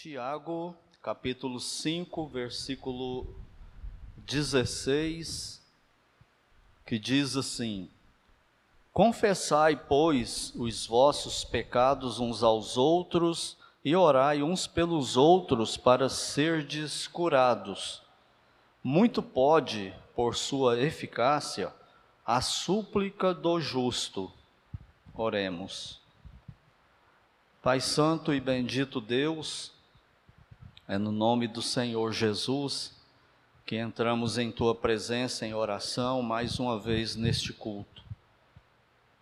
Tiago, capítulo 5, versículo 16, que diz assim: Confessai, pois, os vossos pecados uns aos outros e orai uns pelos outros para serdes curados. Muito pode, por sua eficácia, a súplica do justo. Oremos. Pai Santo e bendito Deus, é no nome do Senhor Jesus que entramos em tua presença em oração mais uma vez neste culto.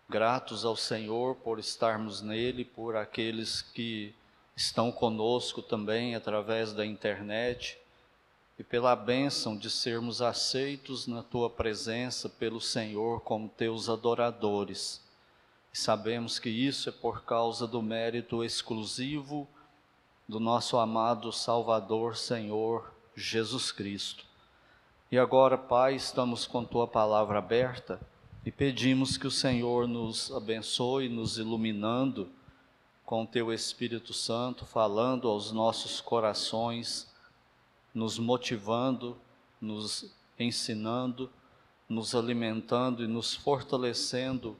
Gratos ao Senhor por estarmos nele, por aqueles que estão conosco também através da internet e pela bênção de sermos aceitos na tua presença pelo Senhor como teus adoradores. Sabemos que isso é por causa do mérito exclusivo do nosso amado Salvador, Senhor Jesus Cristo. E agora, Pai, estamos com tua palavra aberta e pedimos que o Senhor nos abençoe, nos iluminando com teu Espírito Santo, falando aos nossos corações, nos motivando, nos ensinando, nos alimentando e nos fortalecendo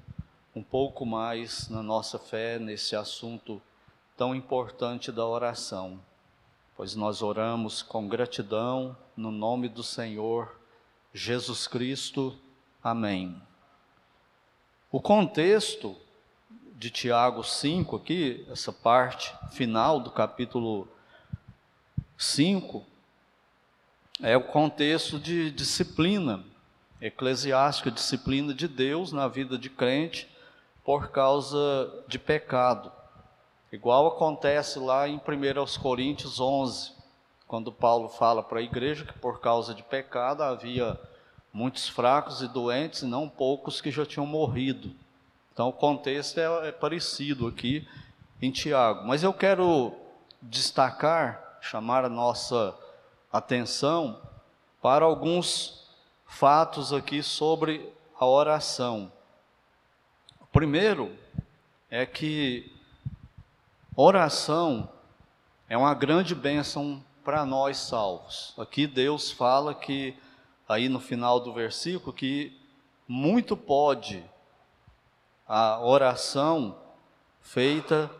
um pouco mais na nossa fé nesse assunto tão importante da oração, pois nós oramos com gratidão no nome do Senhor Jesus Cristo. Amém. O contexto de Tiago 5 aqui, essa parte final do capítulo 5, é o contexto de disciplina eclesiástica, disciplina de Deus na vida de crente por causa de pecado. Igual acontece lá em 1 Coríntios 11, quando Paulo fala para a igreja que por causa de pecado havia muitos fracos e doentes e não poucos que já tinham morrido. Então o contexto é, é parecido aqui em Tiago. Mas eu quero destacar, chamar a nossa atenção para alguns fatos aqui sobre a oração. O primeiro é que Oração é uma grande bênção para nós salvos. Aqui Deus fala que, aí no final do versículo, que muito pode a oração feita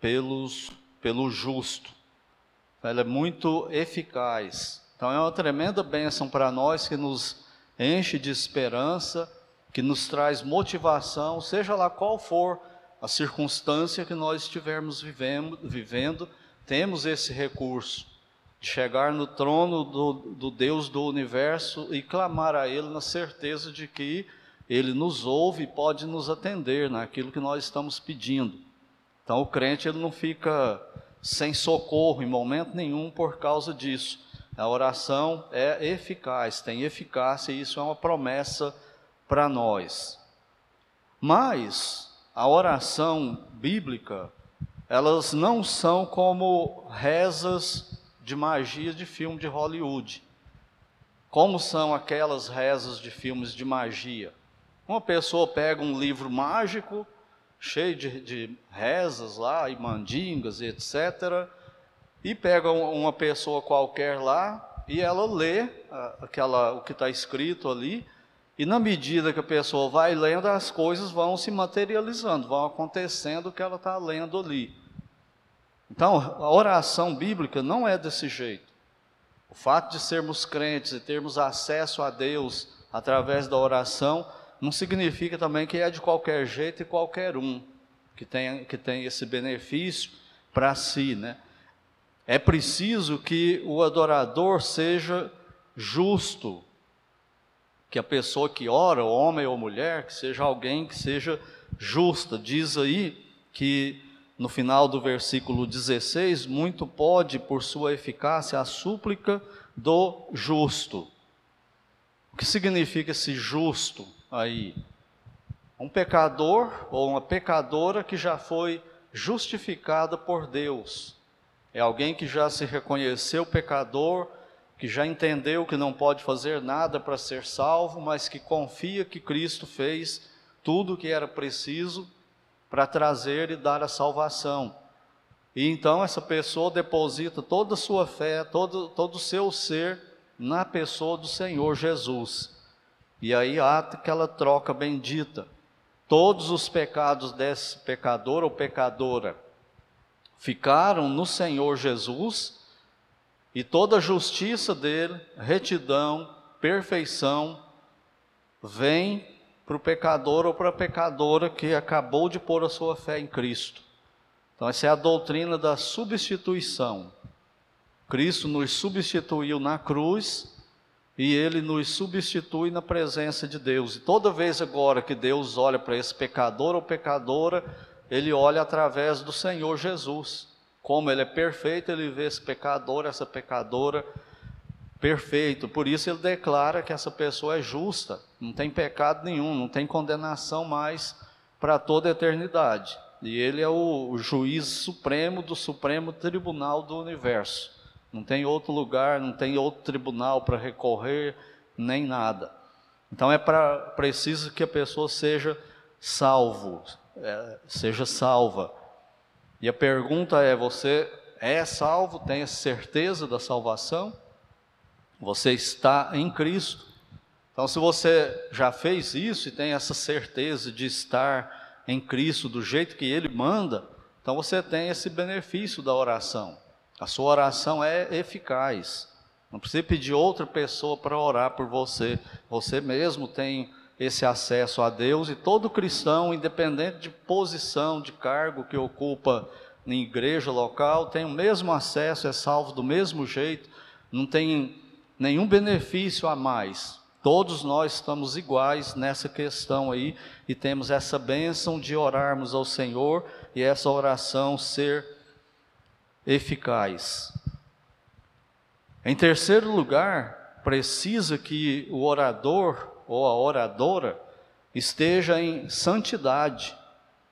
pelos, pelo justo. Ela é muito eficaz. Então é uma tremenda bênção para nós que nos enche de esperança, que nos traz motivação, seja lá qual for a circunstância que nós estivermos vivendo, vivendo temos esse recurso de chegar no trono do, do Deus do universo e clamar a Ele na certeza de que Ele nos ouve e pode nos atender naquilo que nós estamos pedindo. Então o crente ele não fica sem socorro em momento nenhum por causa disso. A oração é eficaz, tem eficácia e isso é uma promessa para nós. Mas a oração bíblica, elas não são como rezas de magia de filme de Hollywood. Como são aquelas rezas de filmes de magia? Uma pessoa pega um livro mágico, cheio de, de rezas lá, e mandingas, etc., e pega uma pessoa qualquer lá e ela lê aquela, o que está escrito ali, e na medida que a pessoa vai lendo, as coisas vão se materializando, vão acontecendo o que ela está lendo ali. Então, a oração bíblica não é desse jeito. O fato de sermos crentes e termos acesso a Deus através da oração não significa também que é de qualquer jeito e qualquer um que tem, que tem esse benefício para si, né? É preciso que o adorador seja justo, que a pessoa que ora, homem ou mulher, que seja alguém que seja justa. Diz aí que no final do versículo 16, muito pode, por sua eficácia, a súplica do justo. O que significa esse justo aí? Um pecador ou uma pecadora que já foi justificada por Deus. É alguém que já se reconheceu pecador, que já entendeu que não pode fazer nada para ser salvo, mas que confia que Cristo fez tudo o que era preciso para trazer e dar a salvação. E então essa pessoa deposita toda a sua fé, todo, todo o seu ser na pessoa do Senhor Jesus. E aí há aquela troca bendita. Todos os pecados desse pecador ou pecadora ficaram no Senhor Jesus, e toda a justiça dele, retidão, perfeição, vem para o pecador ou para a pecadora que acabou de pôr a sua fé em Cristo. Então, essa é a doutrina da substituição. Cristo nos substituiu na cruz e ele nos substitui na presença de Deus. E toda vez agora que Deus olha para esse pecador ou pecadora, ele olha através do Senhor Jesus. Como ele é perfeito, ele vê esse pecador, essa pecadora perfeito. Por isso ele declara que essa pessoa é justa, não tem pecado nenhum, não tem condenação mais para toda a eternidade. E ele é o, juiz supremo do Supremo Tribunal do Universo. Não tem outro lugar, não tem outro tribunal para recorrer, nem nada. Então é preciso que a pessoa seja salvo, é, seja salva. E a pergunta é: você é salvo? Tem certeza da salvação? Você está em Cristo. Então, se você já fez isso e tem essa certeza de estar em Cristo do jeito que Ele manda, então você tem esse benefício da oração. A sua oração é eficaz. Não precisa pedir outra pessoa para orar por você. Você mesmo tem esse acesso a Deus e todo cristão, independente de posição, de cargo que ocupa em igreja local, tem o mesmo acesso, é salvo do mesmo jeito, não tem nenhum benefício a mais. Todos nós estamos iguais nessa questão aí e temos essa bênção de orarmos ao Senhor e essa oração ser eficaz. Em terceiro lugar, precisa que o orador ou a oradora esteja em santidade.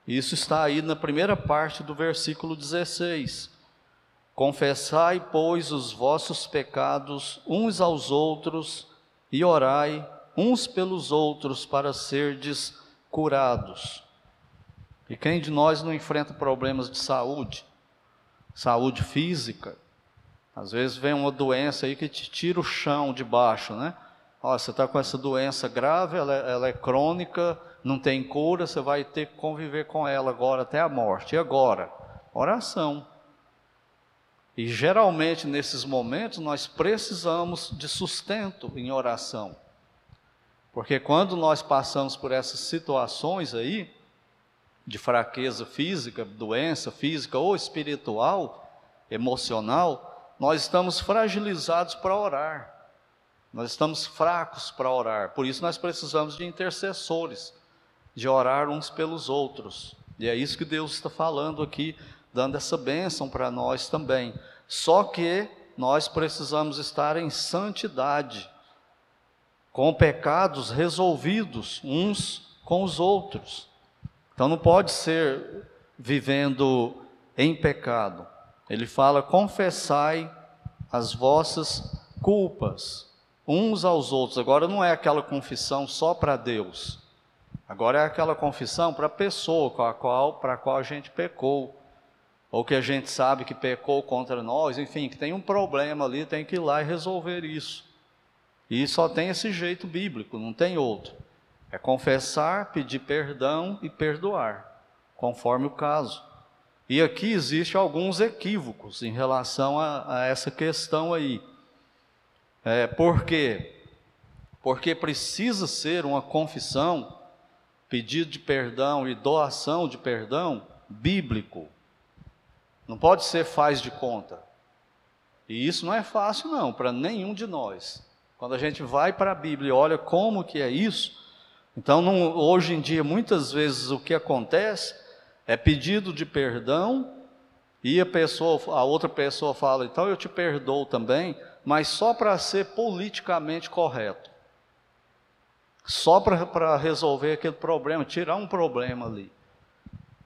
Isso está aí na primeira parte do versículo 16. Confessai, pois, os vossos pecados uns aos outros e orai uns pelos outros para serdes curados. E quem de nós não enfrenta problemas de saúde? Saúde física. Às vezes vem uma doença aí que te tira o chão de baixo, né? Ó, você está com essa doença grave, ela é, ela é crônica, não tem cura, você vai ter que conviver com ela agora até a morte. E agora? Oração. E geralmente nesses momentos nós precisamos de sustento em oração. Porque quando nós passamos por essas situações aí, de fraqueza física, doença física ou espiritual, emocional, nós estamos fragilizados para orar. Nós estamos fracos para orar. Por isso nós precisamos de intercessores, de orar uns pelos outros. E é isso que Deus está falando aqui dando essa bênção para nós também. Só que nós precisamos estar em santidade, com pecados resolvidos uns com os outros. Então não pode ser vivendo em pecado. Ele fala: confessai as vossas culpas uns aos outros. Agora não é aquela confissão só para Deus. Agora é aquela confissão para a pessoa com a qual, para a qual a gente pecou ou que a gente sabe que pecou contra nós, enfim, que tem um problema ali, tem que ir lá e resolver isso. E só tem esse jeito bíblico, não tem outro. É confessar, pedir perdão e perdoar, conforme o caso. E aqui existem alguns equívocos em relação a, a essa questão aí. É, por quê? Porque precisa ser uma confissão, pedido de perdão e doação de perdão bíblico. Não pode ser faz de conta. E isso não é fácil não, para nenhum de nós. Quando a gente vai para a Bíblia e olha como que é isso, então não, hoje em dia muitas vezes o que acontece é pedido de perdão e a pessoa, a outra pessoa fala, então eu te perdoo também, mas só para ser politicamente correto. Só para resolver aquele problema, tirar um problema ali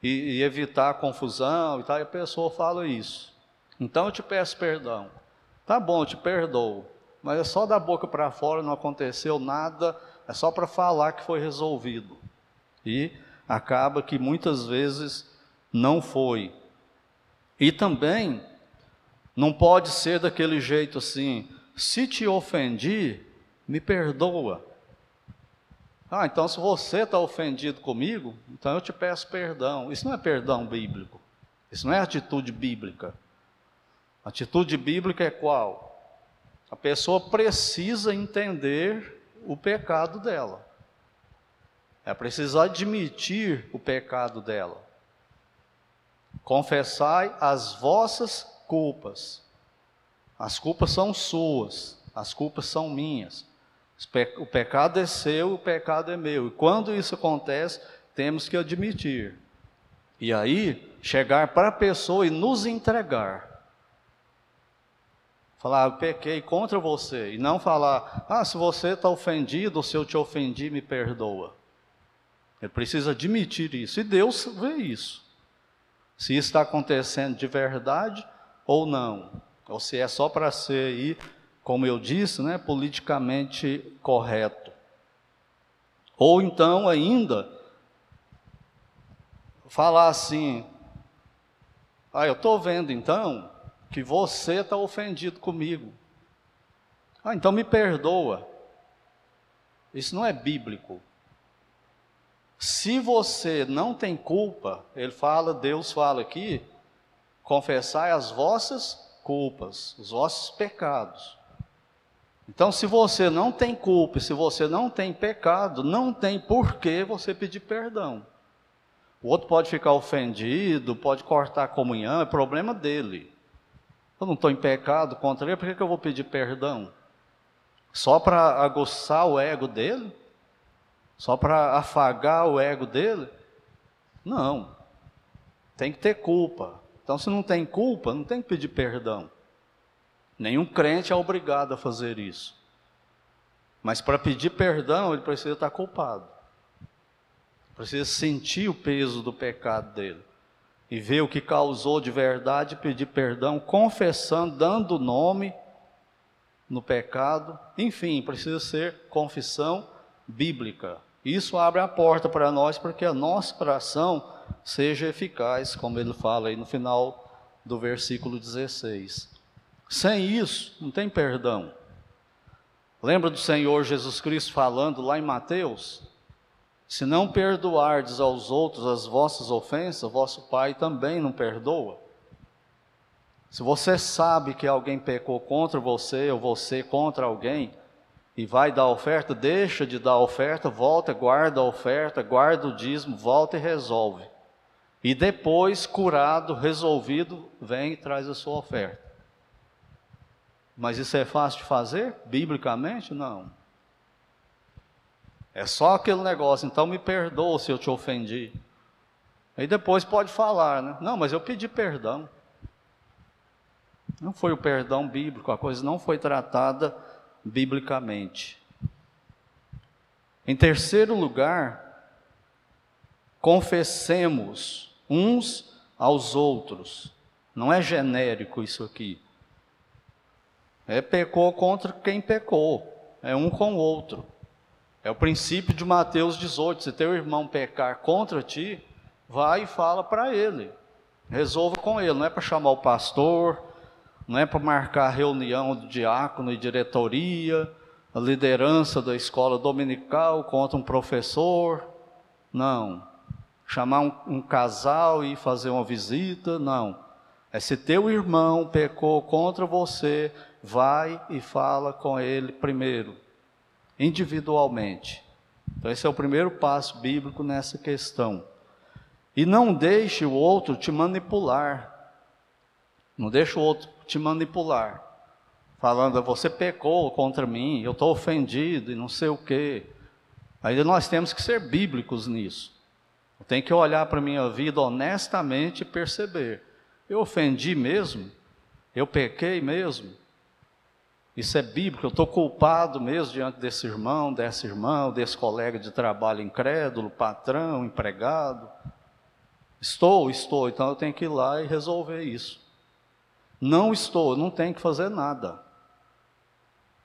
e, e evitar a confusão e tal, e a pessoa fala isso. Então eu te peço perdão. Tá bom, eu te perdoo, mas é só da boca para fora, não aconteceu nada, é só para falar que foi resolvido. E acaba que muitas vezes não foi. E também não pode ser daquele jeito assim, se te ofendi, me perdoa. Ah, então se você está ofendido comigo, então eu te peço perdão. Isso não é perdão bíblico. Isso não é atitude bíblica. atitude bíblica é qual? A pessoa precisa entender o pecado dela. É preciso admitir o pecado dela. Confessai as vossas culpas. As culpas são suas, as culpas são minhas. O pecado é seu, o pecado é meu. E quando isso acontece, temos que admitir. E aí, chegar para a pessoa e nos entregar. Falar, eu pequei contra você. E não falar, ah, se você está ofendido, se eu te ofendi, me perdoa. Ele precisa admitir isso. E Deus vê isso. Se isso está acontecendo de verdade ou não. Ou se é só para ser aí, como eu disse, né, politicamente correto. Ou então ainda falar assim: ah, eu estou vendo então que você está ofendido comigo. Ah, então me perdoa. Isso não é bíblico. Se você não tem culpa, ele fala, Deus fala aqui, confessai as vossas culpas, os vossos pecados. Então, se você não tem culpa, se você não tem pecado, não tem por que você pedir perdão. O outro pode ficar ofendido, pode cortar a comunhão, é problema dele. Eu não estou em pecado contra ele, por que, que eu vou pedir perdão? Só para aguçar o ego dele? Só para afagar o ego dele? Não. Tem que ter culpa. Então, se não tem culpa, não tem que pedir perdão. Nenhum crente é obrigado a fazer isso. Mas para pedir perdão, ele precisa estar culpado. Precisa sentir o peso do pecado dele. E ver o que causou de verdade, pedir perdão, confessando, dando nome no pecado. Enfim, precisa ser confissão bíblica. Isso abre a porta para nós para que a nossa oração seja eficaz, como ele fala aí no final do versículo 16. Sem isso, não tem perdão. Lembra do Senhor Jesus Cristo falando lá em Mateus? Se não perdoardes aos outros as vossas ofensas, vosso Pai também não perdoa. Se você sabe que alguém pecou contra você, ou você contra alguém, e vai dar oferta, deixa de dar oferta, volta, guarda a oferta, guarda o dízimo, volta e resolve. E depois, curado, resolvido, vem e traz a sua oferta. Mas isso é fácil de fazer? Biblicamente, não. É só aquele negócio, então me perdoa se eu te ofendi. Aí depois pode falar, né? Não, mas eu pedi perdão. Não foi o perdão bíblico, a coisa não foi tratada biblicamente. Em terceiro lugar, confessemos uns aos outros. Não é genérico isso aqui. É pecou contra quem pecou. É um com o outro. É o princípio de Mateus 18. Se teu irmão pecar contra ti, vai e fala para ele. Resolva com ele. Não é para chamar o pastor, não é para marcar reunião do diácono e diretoria, a liderança da escola dominical contra um professor. Não chamar um, um casal e fazer uma visita, não. É se teu irmão pecou contra você, vai e fala com ele primeiro, individualmente. Então, esse é o primeiro passo bíblico nessa questão. E não deixe o outro te manipular. Não deixe o outro te manipular. Falando, você pecou contra mim, eu estou ofendido e não sei o quê. Aí nós temos que ser bíblicos nisso. Eu tenho que olhar para a minha vida honestamente e perceber: eu ofendi mesmo? Eu pequei mesmo? Isso é bíblico, eu estou culpado mesmo diante desse irmão, dessa irmã, desse colega de trabalho incrédulo, patrão, empregado. Estou, estou, então eu tenho que ir lá e resolver isso. Não estou, não tenho que fazer nada.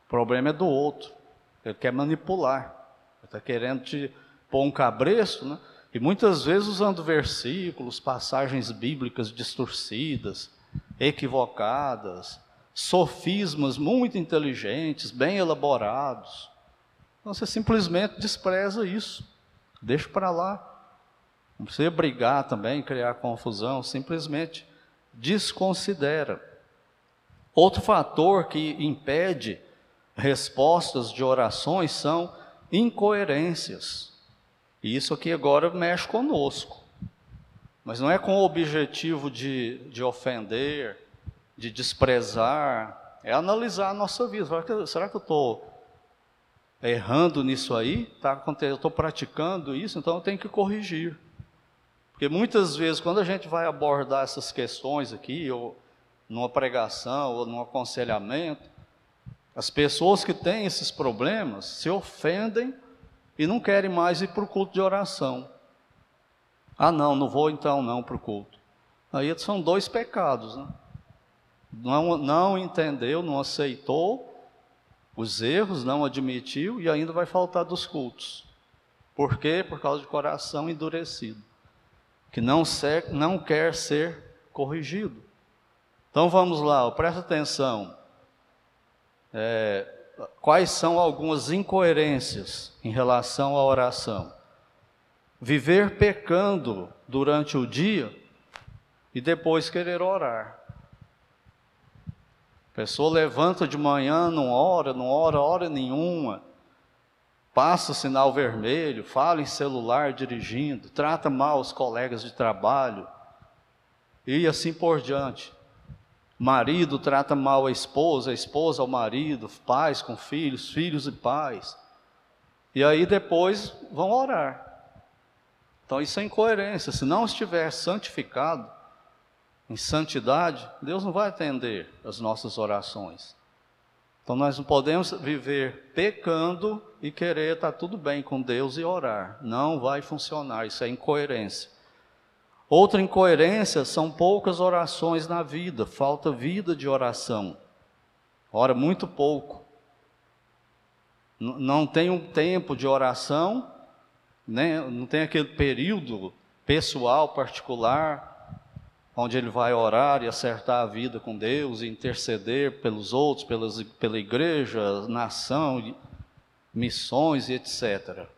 O problema é do outro. Ele quer manipular. Ele está querendo te pôr um cabresto, né? E muitas vezes usando versículos, passagens bíblicas distorcidas, equivocadas, sofismas muito inteligentes, bem elaborados. Então você simplesmente despreza isso, deixa para lá. Não precisa brigar também, criar confusão, simplesmente desconsidera. Outro fator que impede respostas de orações são incoerências. E isso aqui agora mexe conosco. Mas não é com o objetivo de, de ofender, de desprezar, é analisar a nossa vida. Será que eu estou errando nisso aí? Tá, eu estou praticando isso, então eu tenho que corrigir. Porque muitas vezes, quando a gente vai abordar essas questões aqui, ou numa pregação, ou num aconselhamento, as pessoas que têm esses problemas se ofendem e não querem mais ir para o culto de oração. Ah, não, não vou então não para o culto. Aí são dois pecados, né? Não, não entendeu, não aceitou os erros, não admitiu e ainda vai faltar dos cultos. Por quê? Por causa de coração endurecido, que não, ser, não quer ser corrigido. Então vamos lá, presta atenção é, quais são algumas incoerências em relação à oração. Viver pecando durante o dia e depois querer orar. A pessoa levanta de manhã, não ora, não ora hora nenhuma, passa o sinal vermelho, fala em celular dirigindo, trata mal os colegas de trabalho e assim por diante. Marido trata mal a esposa, a esposa ao marido, pais com filhos, filhos e pais. E aí depois vão orar. Então isso é incoerência. Se não estiver santificado, em santidade, Deus não vai atender as nossas orações. Então nós não podemos viver pecando e querer estar tudo bem com Deus e orar. Não vai funcionar, isso é incoerência. Outra incoerência são poucas orações na vida, falta vida de oração. Ora muito pouco. Não tem um tempo de oração, né? não tem aquele período pessoal, particular, onde ele vai orar e acertar a vida com Deus, e interceder pelos outros, pelas, pela igreja, nação, missões e etc.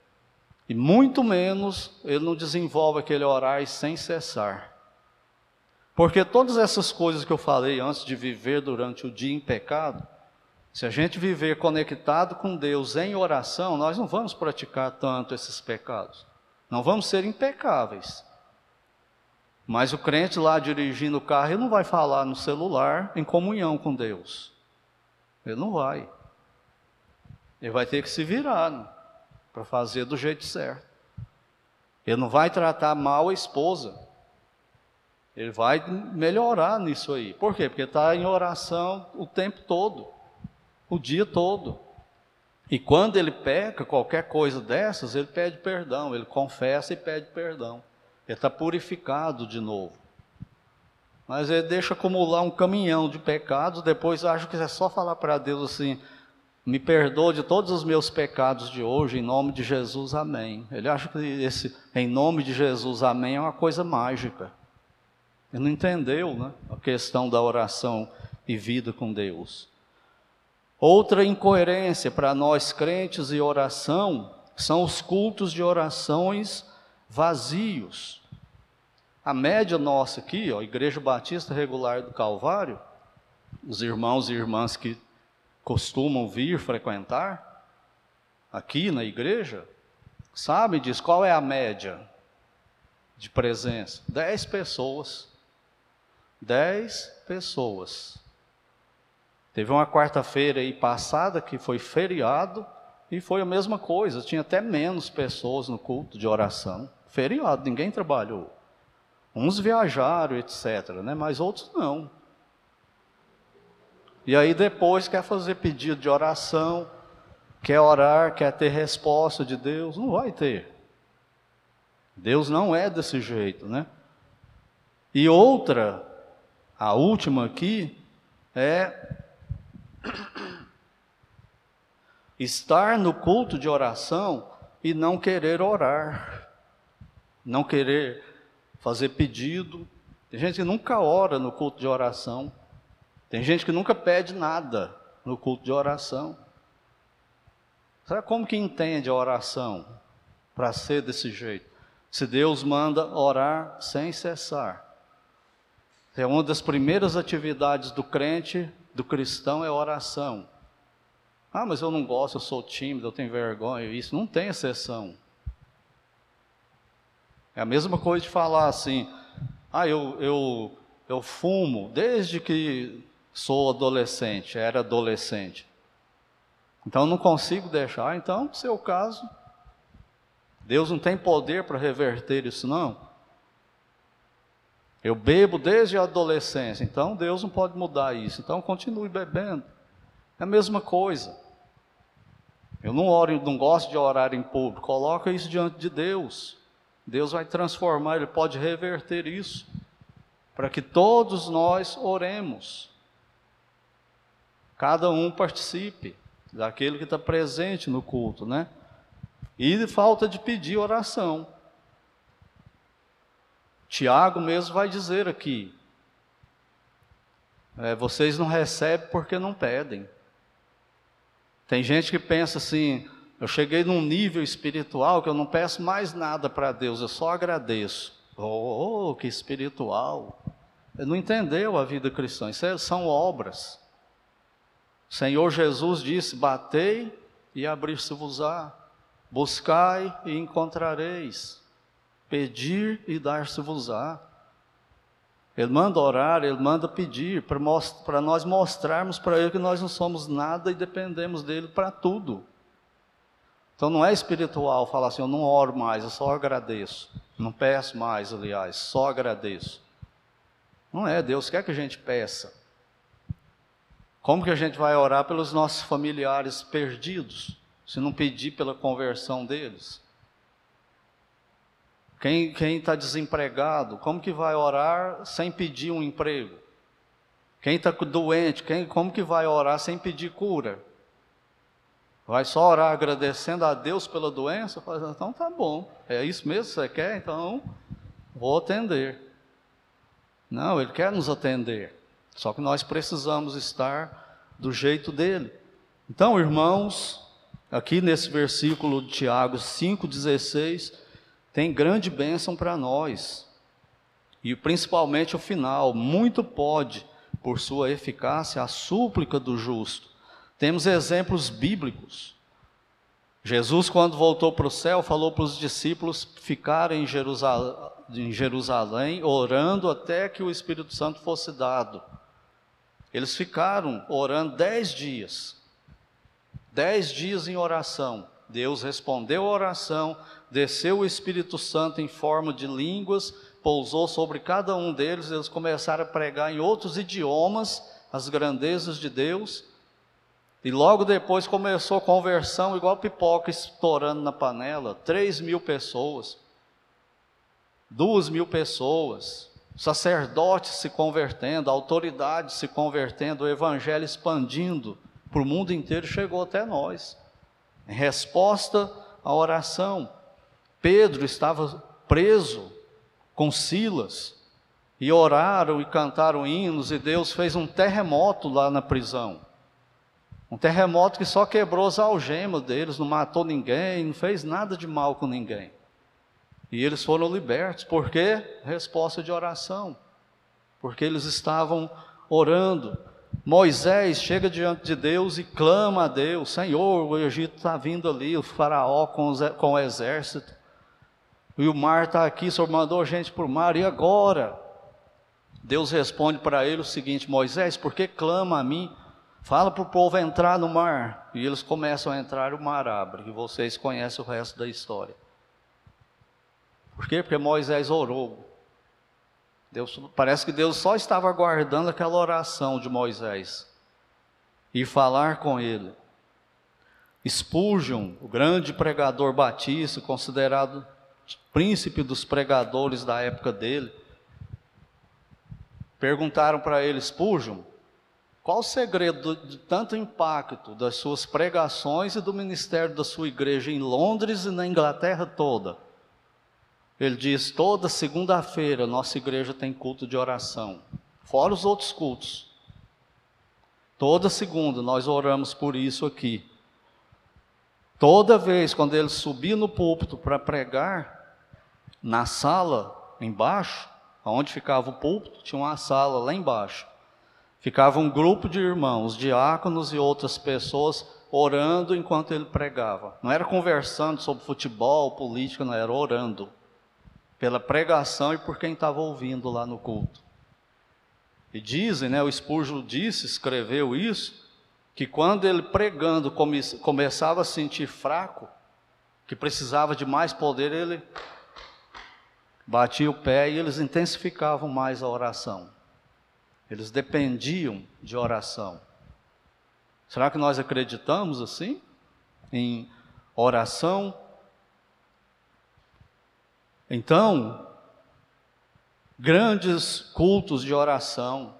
E muito menos ele não desenvolve aquele orar sem cessar. Porque todas essas coisas que eu falei antes de viver durante o dia em pecado, se a gente viver conectado com Deus em oração, nós não vamos praticar tanto esses pecados. Não vamos ser impecáveis. Mas o crente lá dirigindo o carro, ele não vai falar no celular em comunhão com Deus. Ele não vai. Ele vai ter que se virar. Né? Para fazer do jeito certo. Ele não vai tratar mal a esposa. Ele vai melhorar nisso aí. Por quê? Porque está em oração o tempo todo, o dia todo. E quando ele peca qualquer coisa dessas, ele pede perdão, ele confessa e pede perdão. Ele está purificado de novo. Mas ele deixa acumular um caminhão de pecados, depois acha que é só falar para Deus assim: me perdoa de todos os meus pecados de hoje, em nome de Jesus, amém. Ele acha que esse em nome de Jesus, amém, é uma coisa mágica. Ele não entendeu né, a questão da oração e vida com Deus. Outra incoerência para nós crentes e oração são os cultos de orações vazios. A média nossa aqui, ó, Igreja Batista Regular do Calvário, os irmãos e irmãs que costumam vir frequentar aqui na igreja, sabe diz qual é a média de presença? Dez pessoas. Dez pessoas. Teve uma quarta-feira aí passada que foi feriado e foi a mesma coisa, tinha até menos pessoas no culto de oração. Feriado, ninguém trabalhou. Uns viajaram, etc., né? mas outros não. E aí depois quer fazer pedido de oração, quer orar, quer ter resposta de Deus, não vai ter. Deus não é desse jeito, né? E outra, a última aqui, é estar no culto de oração e não querer orar. não querer fazer pedido. Tem gente que nunca ora no culto de oração. Tem gente que nunca pede nada no culto de oração. Será como que entende a oração para ser desse jeito? Se Deus manda orar sem cessar. É uma das primeiras atividades do crente, do cristão, é oração. Ah, mas eu não gosto, eu sou tímido, eu tenho vergonha. Isso não tem exceção. É a mesma coisa de falar assim: ah, eu, eu, eu fumo desde que sou adolescente, era adolescente. Então não consigo deixar. Então, no seu caso, Deus não tem poder para reverter isso, não. Eu bebo desde a adolescência, então Deus não pode mudar isso. Então continue bebendo. É a mesma coisa. Eu não oro, não gosto de orar em público. Coloca isso diante de Deus. Deus vai transformar, Ele pode reverter isso, para que todos nós oremos. Cada um participe daquele que está presente no culto, né? E falta de pedir oração. Tiago mesmo vai dizer aqui: é, vocês não recebem porque não pedem. Tem gente que pensa assim: eu cheguei num nível espiritual que eu não peço mais nada para Deus, eu só agradeço. Oh, que espiritual! Ele não entendeu a vida cristã, isso é, são obras. Senhor Jesus disse: Batei e abrir-se-vos-á, buscai e encontrareis, pedir e dar-se-vos-á. Ele manda orar, ele manda pedir, para nós mostrarmos para ele que nós não somos nada e dependemos dele para tudo. Então não é espiritual falar assim, eu não oro mais, eu só agradeço. Não peço mais, aliás, só agradeço. Não é, Deus quer que a gente peça. Como que a gente vai orar pelos nossos familiares perdidos, se não pedir pela conversão deles? Quem está desempregado, como que vai orar sem pedir um emprego? Quem está doente, quem, como que vai orar sem pedir cura? Vai só orar agradecendo a Deus pela doença? Então tá bom, é isso mesmo que você quer? Então vou atender. Não, Ele quer nos atender. Só que nós precisamos estar do jeito dele. Então, irmãos, aqui nesse versículo de Tiago 5,16, tem grande bênção para nós. E principalmente o final, muito pode, por sua eficácia, a súplica do justo. Temos exemplos bíblicos. Jesus, quando voltou para o céu, falou para os discípulos ficarem em Jerusalém, em Jerusalém, orando até que o Espírito Santo fosse dado. Eles ficaram orando dez dias, dez dias em oração. Deus respondeu a oração, desceu o Espírito Santo em forma de línguas, pousou sobre cada um deles, eles começaram a pregar em outros idiomas as grandezas de Deus, e logo depois começou a conversão, igual pipoca estourando na panela, três mil pessoas, duas mil pessoas, sacerdotes se convertendo, autoridades se convertendo, o evangelho expandindo para o mundo inteiro, chegou até nós. Em resposta à oração, Pedro estava preso com Silas, e oraram e cantaram hinos, e Deus fez um terremoto lá na prisão. Um terremoto que só quebrou as algemas deles, não matou ninguém, não fez nada de mal com ninguém. E eles foram libertos, por quê? Resposta de oração. Porque eles estavam orando. Moisés chega diante de Deus e clama a Deus: Senhor, o Egito está vindo ali, o Faraó com, com o exército, e o mar está aqui, Senhor mandou gente para o mar, e agora? Deus responde para ele o seguinte: Moisés, por que clama a mim? Fala para o povo entrar no mar. E eles começam a entrar, o mar abre, e vocês conhecem o resto da história. Por quê? Porque Moisés orou. Deus, parece que Deus só estava aguardando aquela oração de Moisés e falar com ele. Spurgeon, o grande pregador batista, considerado príncipe dos pregadores da época dele, perguntaram para ele, Spurgeon, qual o segredo de tanto impacto das suas pregações e do ministério da sua igreja em Londres e na Inglaterra toda? Ele diz: toda segunda-feira nossa igreja tem culto de oração, fora os outros cultos. Toda segunda nós oramos por isso aqui. Toda vez quando ele subia no púlpito para pregar, na sala embaixo, onde ficava o púlpito, tinha uma sala lá embaixo. Ficava um grupo de irmãos, diáconos e outras pessoas orando enquanto ele pregava. Não era conversando sobre futebol, política, não era orando pela pregação e por quem estava ouvindo lá no culto. E dizem, né, o Spurgeon disse, escreveu isso, que quando ele pregando come, começava a sentir fraco, que precisava de mais poder, ele batia o pé e eles intensificavam mais a oração. Eles dependiam de oração. Será que nós acreditamos assim? Em oração? Então, grandes cultos de oração,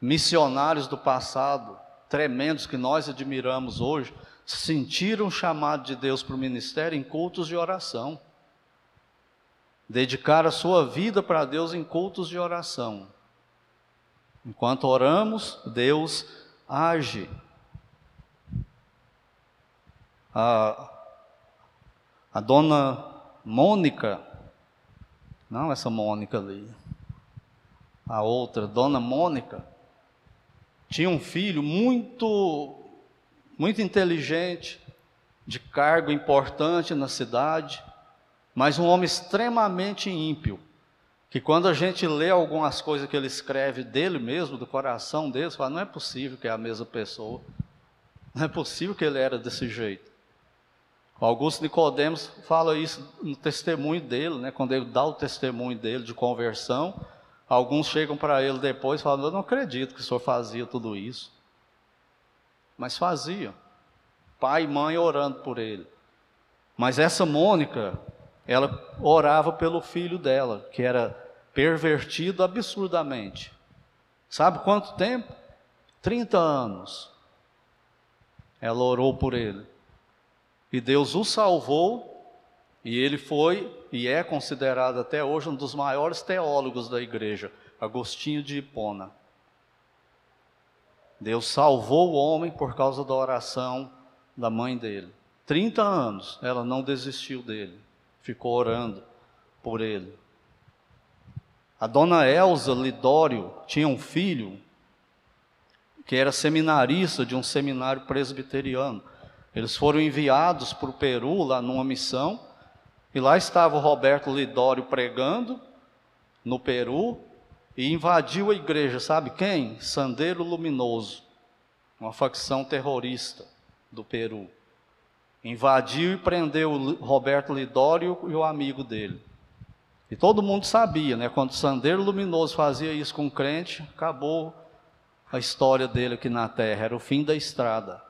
missionários do passado, tremendos que nós admiramos hoje, sentiram o chamado de Deus para o ministério em cultos de oração. Dedicar a sua vida para Deus em cultos de oração. Enquanto oramos, Deus age. A, a dona Mônica, não essa Mônica ali, a outra, dona Mônica, tinha um filho muito, muito inteligente, de cargo importante na cidade, mas um homem extremamente ímpio que quando a gente lê algumas coisas que ele escreve dele mesmo, do coração dele, fala, não é possível que é a mesma pessoa. Não é possível que ele era desse jeito. Augusto Nicodemos fala isso no testemunho dele, né? quando ele dá o testemunho dele de conversão, alguns chegam para ele depois e falam, eu não acredito que o senhor fazia tudo isso. Mas fazia. Pai e mãe orando por ele. Mas essa Mônica, ela orava pelo filho dela, que era pervertido absurdamente. Sabe quanto tempo? 30 anos. Ela orou por ele. E Deus o salvou, e ele foi e é considerado até hoje um dos maiores teólogos da igreja, Agostinho de Hipona. Deus salvou o homem por causa da oração da mãe dele. 30 anos ela não desistiu dele ficou orando por ele. A dona Elza Lidório tinha um filho que era seminarista de um seminário presbiteriano. Eles foram enviados para o Peru, lá numa missão, e lá estava o Roberto Lidório pregando no Peru e invadiu a igreja, sabe quem? Sandeiro Luminoso, uma facção terrorista do Peru invadiu e prendeu Roberto Lidório e o amigo dele. E todo mundo sabia, né? Quando o Sandeiro Luminoso fazia isso com o crente, acabou a história dele aqui na terra, era o fim da estrada.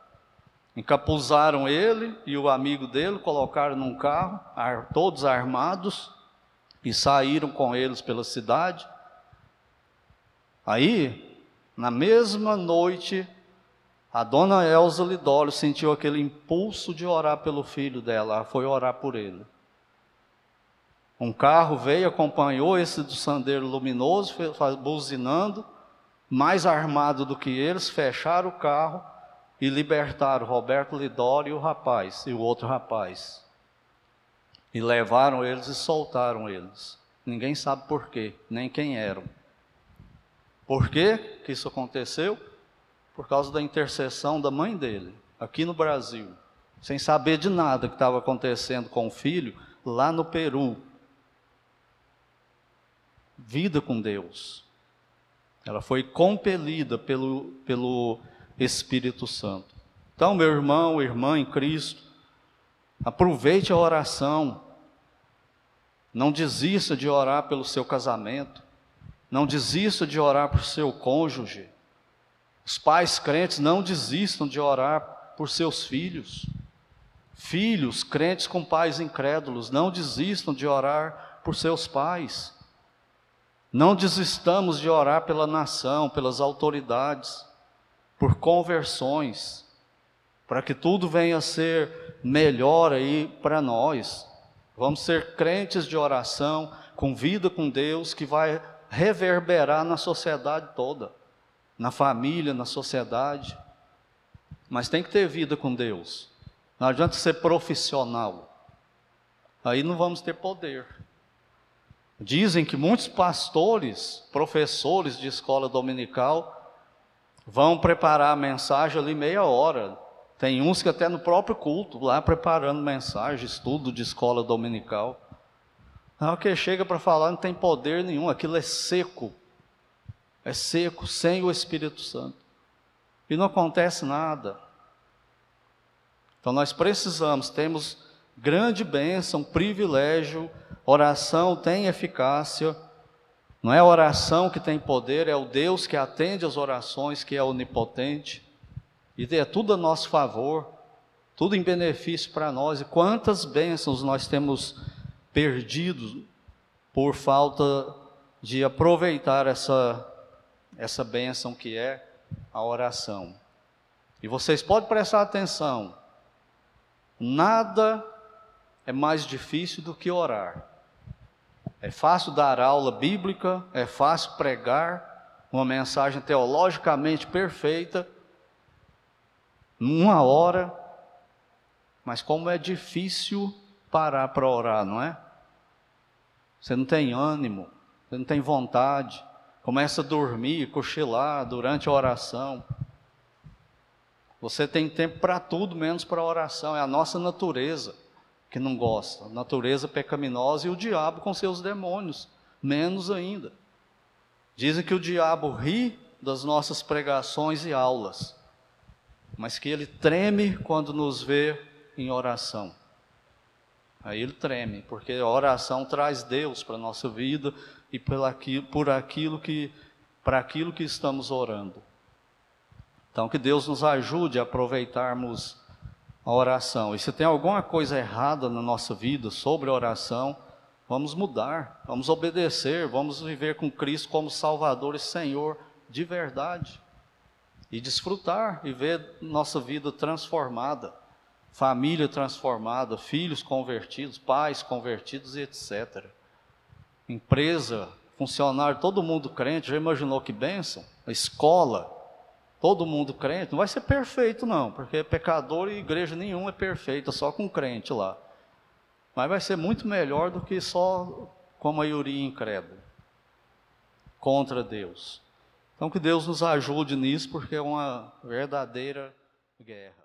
Encapuzaram ele e o amigo dele, colocaram num carro, todos armados, e saíram com eles pela cidade. Aí, na mesma noite, a dona Elza Lidório sentiu aquele impulso de orar pelo filho dela, ela foi orar por ele. Um carro veio, acompanhou esse do sandeiro luminoso, buzinando, mais armado do que eles, fecharam o carro e libertaram Roberto Lidório e o rapaz, e o outro rapaz. E levaram eles e soltaram eles. Ninguém sabe por quê, nem quem eram. Por que que isso aconteceu? por causa da intercessão da mãe dele, aqui no Brasil, sem saber de nada que estava acontecendo com o filho lá no Peru. Vida com Deus. Ela foi compelida pelo, pelo Espírito Santo. Então, meu irmão, irmã em Cristo, aproveite a oração. Não desista de orar pelo seu casamento. Não desista de orar por seu cônjuge. Os pais crentes não desistam de orar por seus filhos. Filhos crentes com pais incrédulos não desistam de orar por seus pais. Não desistamos de orar pela nação, pelas autoridades, por conversões, para que tudo venha a ser melhor aí para nós. Vamos ser crentes de oração, com vida com Deus, que vai reverberar na sociedade toda, na família, na sociedade. Mas tem que ter vida com Deus. Não adianta ser profissional. Aí não vamos ter poder. Dizem que muitos pastores, professores de escola dominical, vão preparar a mensagem ali meia hora. Tem uns que até no próprio culto, lá preparando mensagem, estudo de escola dominical. Na hora que chega para falar, não tem poder nenhum, aquilo é seco. É seco, sem o Espírito Santo. E não acontece nada. Então nós precisamos, temos grande bênção, privilégio Oração tem eficácia, não é a oração que tem poder, é o Deus que atende as orações, que é onipotente, e é tudo a nosso favor, tudo em benefício para nós. E quantas bênçãos nós temos perdido por falta de aproveitar essa, essa bênção que é a oração. E vocês podem prestar atenção, nada é mais difícil do que orar. É fácil dar aula bíblica, é fácil pregar uma mensagem teologicamente perfeita, numa hora, mas como é difícil parar para orar, não é? Você não tem ânimo, você não tem vontade, começa a dormir, cochilar durante a oração. Você tem tempo para tudo menos para a oração, é a nossa natureza que não gosta, a natureza pecaminosa e o diabo com seus demônios, menos ainda. Dizem que o diabo ri das nossas pregações e aulas, mas que ele treme quando nos vê em oração. Aí ele treme, porque a oração traz Deus para a nossa vida e por aquilo que, para aquilo que estamos orando. Então, que Deus nos ajude a aproveitarmos a oração. E se tem alguma coisa errada na nossa vida sobre a oração, vamos mudar, vamos obedecer, vamos viver com Cristo como Salvador e Senhor de verdade. E desfrutar e ver nossa vida transformada, família transformada, filhos convertidos, pais convertidos e etc. Empresa, funcionário, todo mundo crente, já imaginou que bênção? A escola, todo mundo crente, não vai ser perfeito não, porque pecador e igreja nenhuma é perfeita, só com crente lá. Mas vai ser muito melhor do que só com a maioria incrédula, contra Deus. Então que Deus nos ajude nisso, porque é uma verdadeira guerra.